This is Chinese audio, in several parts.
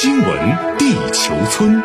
新闻地球村，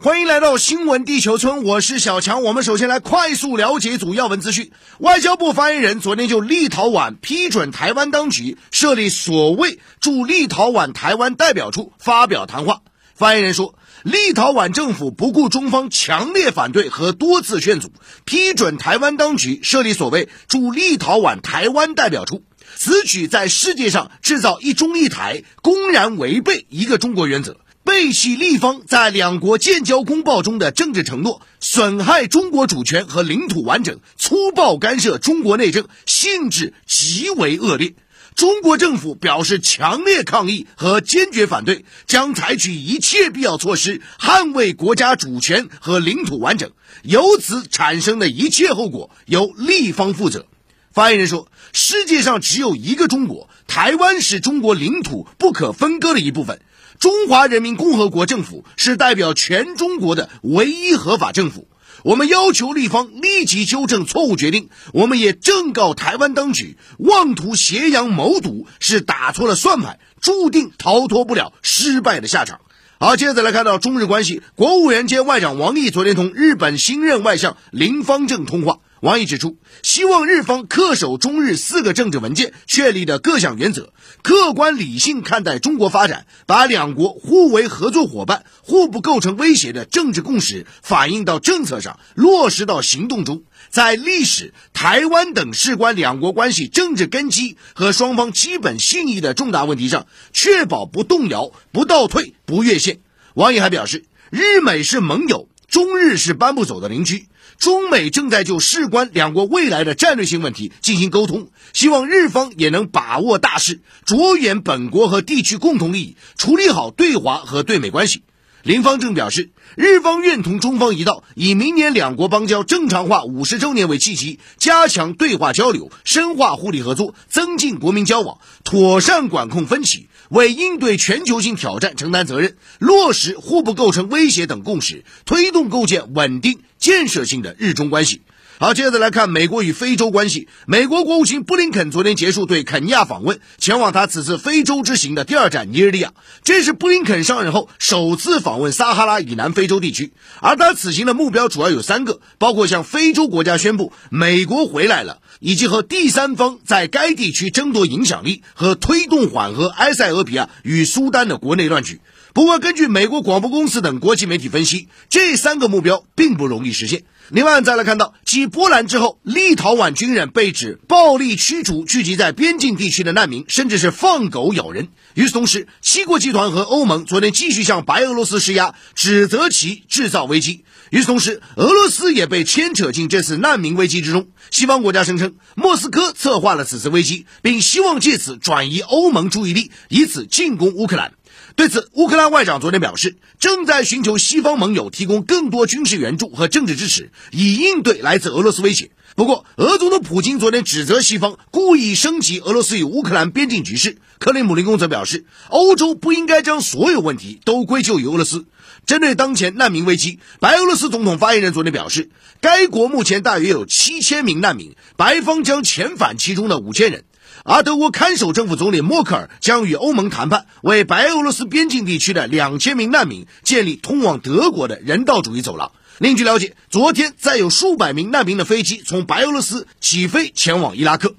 欢迎来到新闻地球村，我是小强。我们首先来快速了解主要文资讯。外交部发言人昨天就立陶宛批准台湾当局设立所谓驻立陶宛台湾代表处发表谈话。发言人说，立陶宛政府不顾中方强烈反对和多次劝阻，批准台湾当局设立所谓驻立陶宛台湾代表处。此举在世界上制造一中一台，公然违背一个中国原则，背弃立方在两国建交公报中的政治承诺，损害中国主权和领土完整，粗暴干涉中国内政，性质极为恶劣。中国政府表示强烈抗议和坚决反对，将采取一切必要措施捍卫国家主权和领土完整。由此产生的一切后果，由立方负责。发言人说：“世界上只有一个中国，台湾是中国领土不可分割的一部分。中华人民共和国政府是代表全中国的唯一合法政府。我们要求立方立即纠正错误决定。我们也正告台湾当局，妄图挟洋谋独是打错了算盘，注定逃脱不了失败的下场。”好，接着来看到中日关系，国务院兼外长王毅昨天同日本新任外相林方正通话。王毅指出，希望日方恪守中日四个政治文件确立的各项原则，客观理性看待中国发展，把两国互为合作伙伴、互不构成威胁的政治共识反映到政策上，落实到行动中，在历史、台湾等事关两国关系政治根基和双方基本信义的重大问题上，确保不动摇、不倒退、不越线。王毅还表示，日美是盟友，中日是搬不走的邻居。中美正在就事关两国未来的战略性问题进行沟通，希望日方也能把握大势，着眼本国和地区共同利益，处理好对华和对美关系。林方正表示，日方愿同中方一道，以明年两国邦交正常化五十周年为契机，加强对话交流，深化互利合作，增进国民交往，妥善管控分歧，为应对全球性挑战承担责任，落实互不构成威胁等共识，推动构建稳定。建设性的日中关系。好，接着来看美国与非洲关系。美国国务卿布林肯昨天结束对肯尼亚访问，前往他此次非洲之行的第二站尼日利亚。这是布林肯上任后首次访问撒哈拉以南非洲地区，而他此行的目标主要有三个，包括向非洲国家宣布美国回来了，以及和第三方在该地区争夺影响力和推动缓和埃塞俄比亚与苏丹的国内乱局。不过，根据美国广播公司等国际媒体分析，这三个目标并不容易实现。另外，再来看到，继波兰之后，立陶宛军人被指暴力驱逐聚集在边境地区的难民，甚至是放狗咬人。与此同时，七国集团和欧盟昨天继续向白俄罗斯施压，指责其制造危机。与此同时，俄罗斯也被牵扯进这次难民危机之中。西方国家声称，莫斯科策划了此次危机，并希望借此转移欧盟注意力，以此进攻乌克兰。对此，乌克兰外长昨天表示，正在寻求西方盟友提供更多军事援助和政治支持，以应对来自俄罗斯威胁。不过，俄总统普京昨天指责西方故意升级俄罗斯与乌克兰边境局势。克里姆林宫则表示，欧洲不应该将所有问题都归咎于俄罗斯。针对当前难民危机，白俄罗斯总统发言人昨天表示，该国目前大约有七千名难民，白方将遣返其中的五千人。而德国看守政府总理默克尔将与欧盟谈判，为白俄罗斯边境地区的两千名难民建立通往德国的人道主义走廊。另据了解，昨天再有数百名难民的飞机从白俄罗斯起飞前往伊拉克。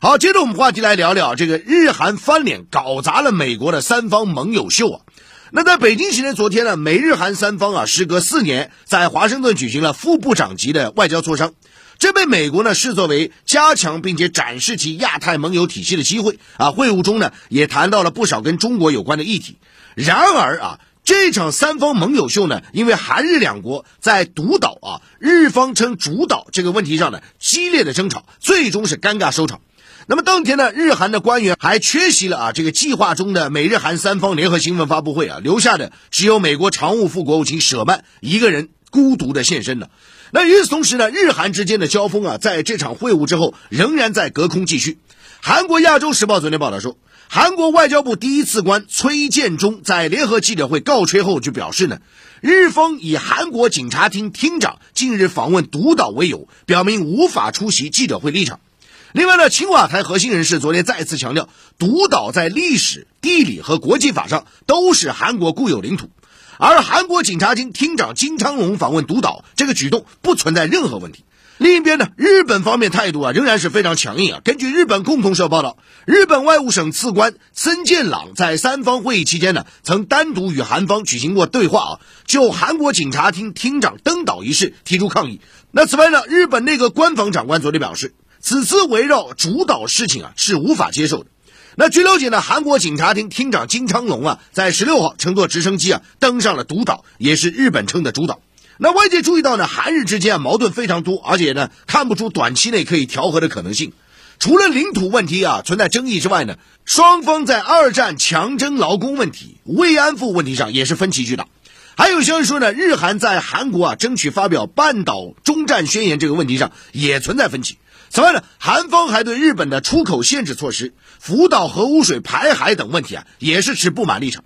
好，接着我们话题来聊聊这个日韩翻脸搞砸了美国的三方盟友秀啊。那在北京时间昨天呢，美日韩三方啊，时隔四年在华盛顿举行了副部长级的外交磋商。这被美国呢视作为加强并且展示其亚太盟友体系的机会啊！会晤中呢也谈到了不少跟中国有关的议题。然而啊，这场三方盟友秀呢，因为韩日两国在独岛啊，日方称主导这个问题上呢激烈的争吵，最终是尴尬收场。那么当天呢，日韩的官员还缺席了啊这个计划中的美日韩三方联合新闻发布会啊，留下的只有美国常务副国务卿舍曼一个人孤独的现身了。那与此同时呢，日韩之间的交锋啊，在这场会晤之后仍然在隔空继续。韩国《亚洲时报》昨天报道说，韩国外交部第一次官崔建中在联合记者会告吹后就表示呢，日方以韩国警察厅厅长近日访问独岛为由，表明无法出席记者会立场。另外呢，青瓦台核心人士昨天再次强调，独岛在历史、地理和国际法上都是韩国固有领土，而韩国警察厅厅长金昌龙访问独岛这个举动不存在任何问题。另一边呢，日本方面态度啊仍然是非常强硬啊。根据日本共同社报道，日本外务省次官森健朗在三方会议期间呢，曾单独与韩方举行过对话啊，就韩国警察厅厅长登岛一事提出抗议。那此外呢，日本内阁官房长官昨天表示。此次围绕主导事情啊是无法接受的。那据了解呢，韩国警察厅厅长金昌龙啊，在十六号乘坐直升机啊登上了独岛，也是日本称的主岛。那外界注意到呢，韩日之间啊矛盾非常多，而且呢看不出短期内可以调和的可能性。除了领土问题啊存在争议之外呢，双方在二战强征劳工问题、慰安妇问题上也是分歧巨大。还有消息说呢，日韩在韩国啊争取发表半岛中战宣言这个问题上也存在分歧。此外呢，韩方还对日本的出口限制措施、福岛核污水排海等问题啊，也是持不满立场。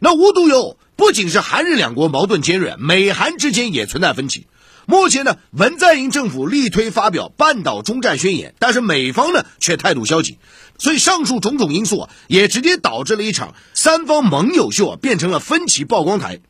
那无独有偶，不仅是韩日两国矛盾尖锐，美韩之间也存在分歧。目前呢，文在寅政府力推发表半岛中战宣言，但是美方呢却态度消极。所以上述种种因素啊，也直接导致了一场三方盟友秀啊，变成了分歧曝光台。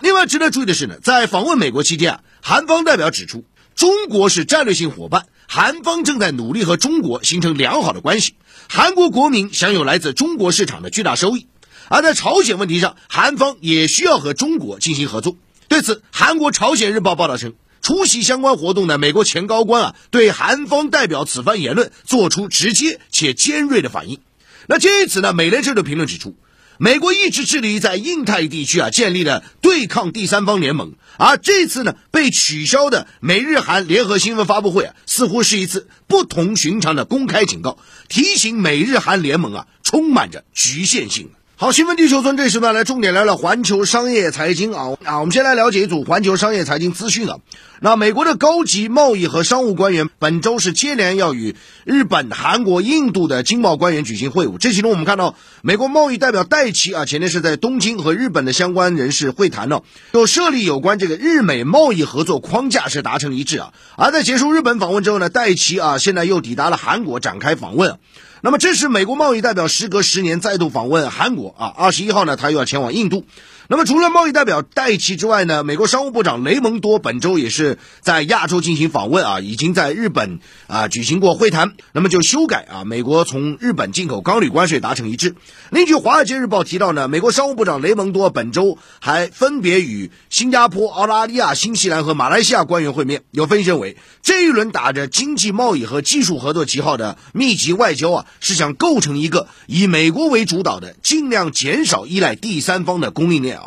另外值得注意的是呢，在访问美国期间啊，韩方代表指出，中国是战略性伙伴。韩方正在努力和中国形成良好的关系，韩国国民享有来自中国市场的巨大收益。而在朝鲜问题上，韩方也需要和中国进行合作。对此，韩国《朝鲜日报》报道称，出席相关活动的美国前高官啊，对韩方代表此番言论做出直接且尖锐的反应。那鉴于此呢，美联社的评论指出。美国一直致力于在印太地区啊建立了对抗第三方联盟，而这次呢被取消的美日韩联合新闻发布会啊，似乎是一次不同寻常的公开警告，提醒美日韩联盟啊充满着局限性。好，新闻地球村这时段来重点聊聊环球商业财经啊啊，我们先来了解一组环球商业财经资讯啊。那美国的高级贸易和商务官员本周是接连要与日本、韩国、印度的经贸官员举行会晤。这其中，我们看到美国贸易代表戴奇啊，前天是在东京和日本的相关人士会谈了，就设立有关这个日美贸易合作框架是达成一致啊。而在结束日本访问之后呢，戴奇啊现在又抵达了韩国展开访问。那么，这是美国贸易代表时隔十年再度访问韩国啊。二十一号呢，他又要前往印度。那么，除了贸易代表戴奇之外呢，美国商务部长雷蒙多本周也是在亚洲进行访问啊，已经在日本啊举行过会谈。那么，就修改啊美国从日本进口钢铝关税达成一致。另据《华尔街日报》提到呢，美国商务部长雷蒙多本周还分别与新加坡、澳大利亚、新西兰和马来西亚官员会面。有分析认为，这一轮打着经济贸易和技术合作旗号的密集外交啊，是想构成一个以美国为主导的、尽量减少依赖第三方的供应链。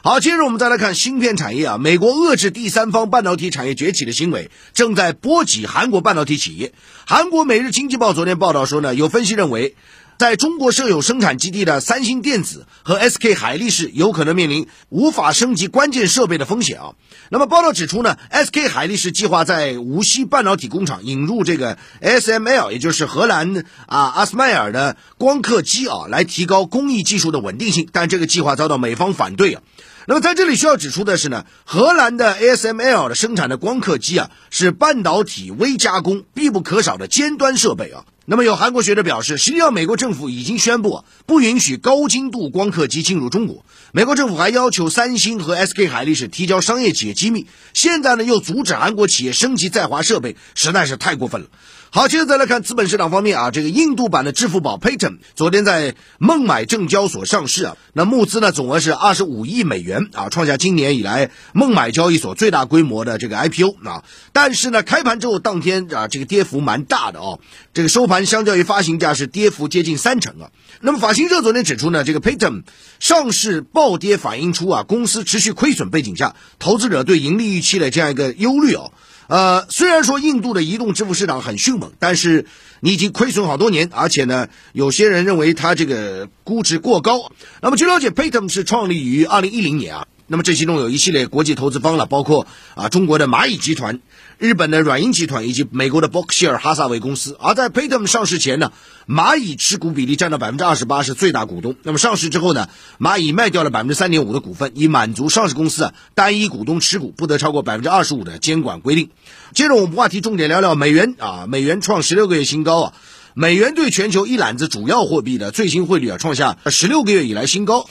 好，接着我们再来看芯片产业啊，美国遏制第三方半导体产业崛起的行为正在波及韩国半导体企业。韩国《每日经济报》昨天报道说呢，有分析认为。在中国设有生产基地的三星电子和 SK 海力士有可能面临无法升级关键设备的风险啊。那么报道指出呢，SK 海力士计划在无锡半导体工厂引入这个 SML，也就是荷兰啊阿斯麦尔的光刻机啊，来提高工艺技术的稳定性。但这个计划遭到美方反对啊。那么在这里需要指出的是呢，荷兰的 ASML 的生产的光刻机啊，是半导体微加工必不可少的尖端设备啊。那么有韩国学者表示，实际上美国政府已经宣布不允许高精度光刻机进入中国。美国政府还要求三星和 SK 海力士提交商业企业机密。现在呢，又阻止韩国企业升级在华设备，实在是太过分了。好，接着再来看资本市场方面啊，这个印度版的支付宝 Paytm 昨天在孟买证交所上市啊，那募资呢总额是二十五亿美元啊，创下今年以来孟买交易所最大规模的这个 IPO 啊。但是呢，开盘之后当天啊，这个跌幅蛮大的哦，这个收盘相较于发行价是跌幅接近三成啊。那么法新社昨天指出呢，这个 Paytm 上市暴跌反映出啊，公司持续亏损背景下，投资者对盈利预期的这样一个忧虑哦。呃，虽然说印度的移动支付市场很迅猛，但是你已经亏损好多年，而且呢，有些人认为它这个估值过高。那么据了解，Paytm 是创立于二零一零年啊，那么这其中有一系列国际投资方了，包括啊中国的蚂蚁集团、日本的软银集团以及美国的伯克希尔哈萨韦公司。而在 Paytm 上市前呢，蚂蚁持股比例占到百分之二十八，是最大股东。那么上市之后呢，蚂蚁卖掉了百分之三点五的股份，以满足上市公司啊单一股东持股不得超过百分之二十五的监管规定。接着我们话题重点聊聊美元啊，美元创十六个月新高啊。美元对全球一揽子主要货币的最新汇率啊，创下十六个月以来新高。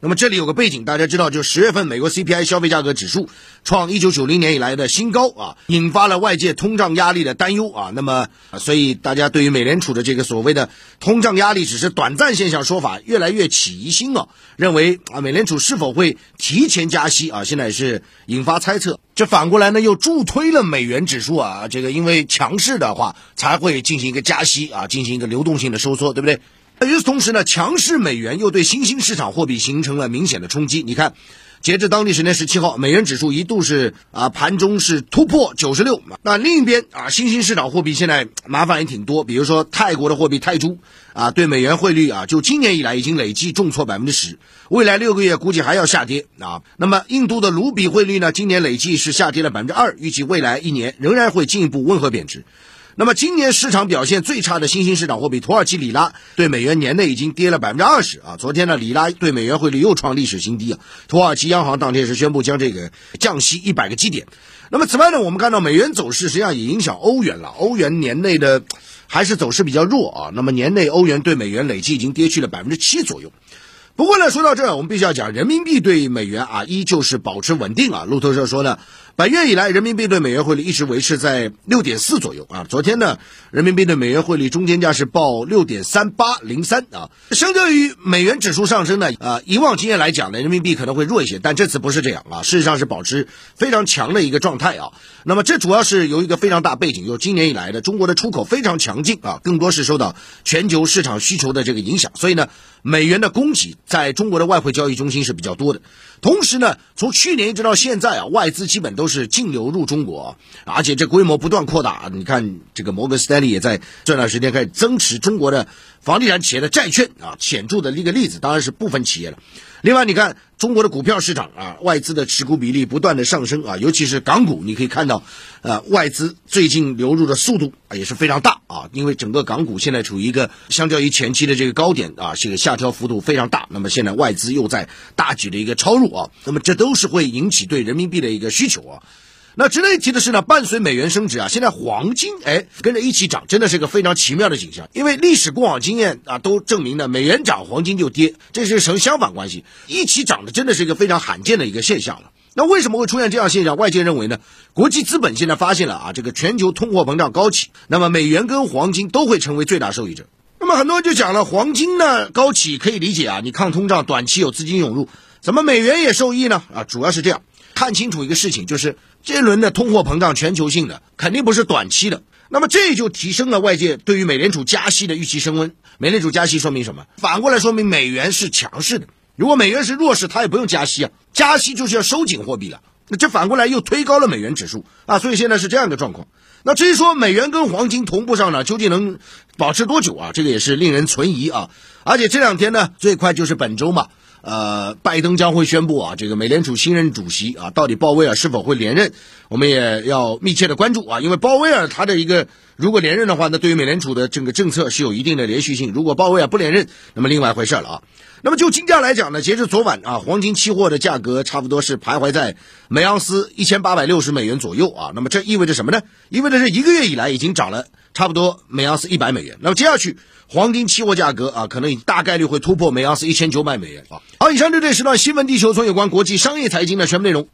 那么这里有个背景，大家知道，就十月份美国 CPI 消费价格指数创一九九零年以来的新高啊，引发了外界通胀压力的担忧啊。那么，所以大家对于美联储的这个所谓的通胀压力只是短暂现象说法，越来越起疑心啊，认为啊，美联储是否会提前加息啊，现在是引发猜测。这反过来呢，又助推了美元指数啊，这个因为强势的话才会进行一个加息啊，进行一个流动性的收缩，对不对？与此同时呢，强势美元又对新兴市场货币形成了明显的冲击。你看，截至当地时间十七号，美元指数一度是啊盘中是突破九十六。那另一边啊，新兴市场货币现在麻烦也挺多，比如说泰国的货币泰铢啊，对美元汇率啊，就今年以来已经累计重挫百分之十，未来六个月估计还要下跌啊。那么印度的卢比汇率呢，今年累计是下跌了百分之二，预计未来一年仍然会进一步温和贬值。那么今年市场表现最差的新兴市场货币土耳其里拉对美元年内已经跌了百分之二十啊！昨天呢，里拉对美元汇率又创历史新低啊！土耳其央行当天是宣布将这个降息一百个基点。那么此外呢，我们看到美元走势实际上也影响欧元了，欧元年内的还是走势比较弱啊。那么年内欧元对美元累计已经跌去了百分之七左右。不过呢，说到这儿，我们必须要讲，人民币对美元啊，依旧是保持稳定啊。路透社说呢，本月以来，人民币对美元汇率一直维持在六点四左右啊。昨天呢，人民币对美元汇率中间价是报六点三八零三啊。相较于美元指数上升呢，啊，以往经验来讲呢，人民币可能会弱一些，但这次不是这样啊，事实上是保持非常强的一个状态啊。那么这主要是由一个非常大背景，就是今年以来的中国的出口非常强劲啊，更多是受到全球市场需求的这个影响，所以呢。美元的供给在中国的外汇交易中心是比较多的，同时呢，从去年一直到现在啊，外资基本都是净流入中国，而且这规模不断扩大。你看，这个摩根斯丹利也在这段时间开始增持中国的房地产企业的债券啊，显著的一个例子，当然是部分企业了。另外，你看中国的股票市场啊，外资的持股比例不断的上升啊，尤其是港股，你可以看到，呃，外资最近流入的速度啊也是非常大啊，因为整个港股现在处于一个相较于前期的这个高点啊，这个下调幅度非常大，那么现在外资又在大举的一个超入啊，那么这都是会引起对人民币的一个需求啊。那值得一提的是呢，伴随美元升值啊，现在黄金哎跟着一起涨，真的是一个非常奇妙的景象。因为历史过往经验啊都证明呢，美元涨黄金就跌，这是成相反关系，一起涨的真的是一个非常罕见的一个现象了。那为什么会出现这样现象？外界认为呢，国际资本现在发现了啊，这个全球通货膨胀高企，那么美元跟黄金都会成为最大受益者。那么很多人就讲了，黄金呢高企可以理解啊，你抗通胀，短期有资金涌入，怎么美元也受益呢？啊，主要是这样。看清楚一个事情，就是这轮的通货膨胀全球性的，肯定不是短期的。那么这就提升了外界对于美联储加息的预期升温。美联储加息说明什么？反过来说明美元是强势的。如果美元是弱势，它也不用加息啊。加息就是要收紧货币了。那这反过来又推高了美元指数啊。所以现在是这样一个状况。那至于说美元跟黄金同步上呢，究竟能保持多久啊？这个也是令人存疑啊。而且这两天呢，最快就是本周嘛。呃，拜登将会宣布啊，这个美联储新任主席啊，到底鲍威尔是否会连任，我们也要密切的关注啊。因为鲍威尔他的一个如果连任的话，那对于美联储的整个政策是有一定的连续性。如果鲍威尔不连任，那么另外一回事了啊。那么就金价来讲呢，截至昨晚啊，黄金期货的价格差不多是徘徊在每盎司一千八百六十美元左右啊。那么这意味着什么呢？意味着是一个月以来已经涨了差不多每盎司一百美元。那么接下去。黄金期货价格啊，可能大概率会突破每盎司一千九百美元啊。好，以上就这时段新闻地球村有关国际商业财经的全部内容。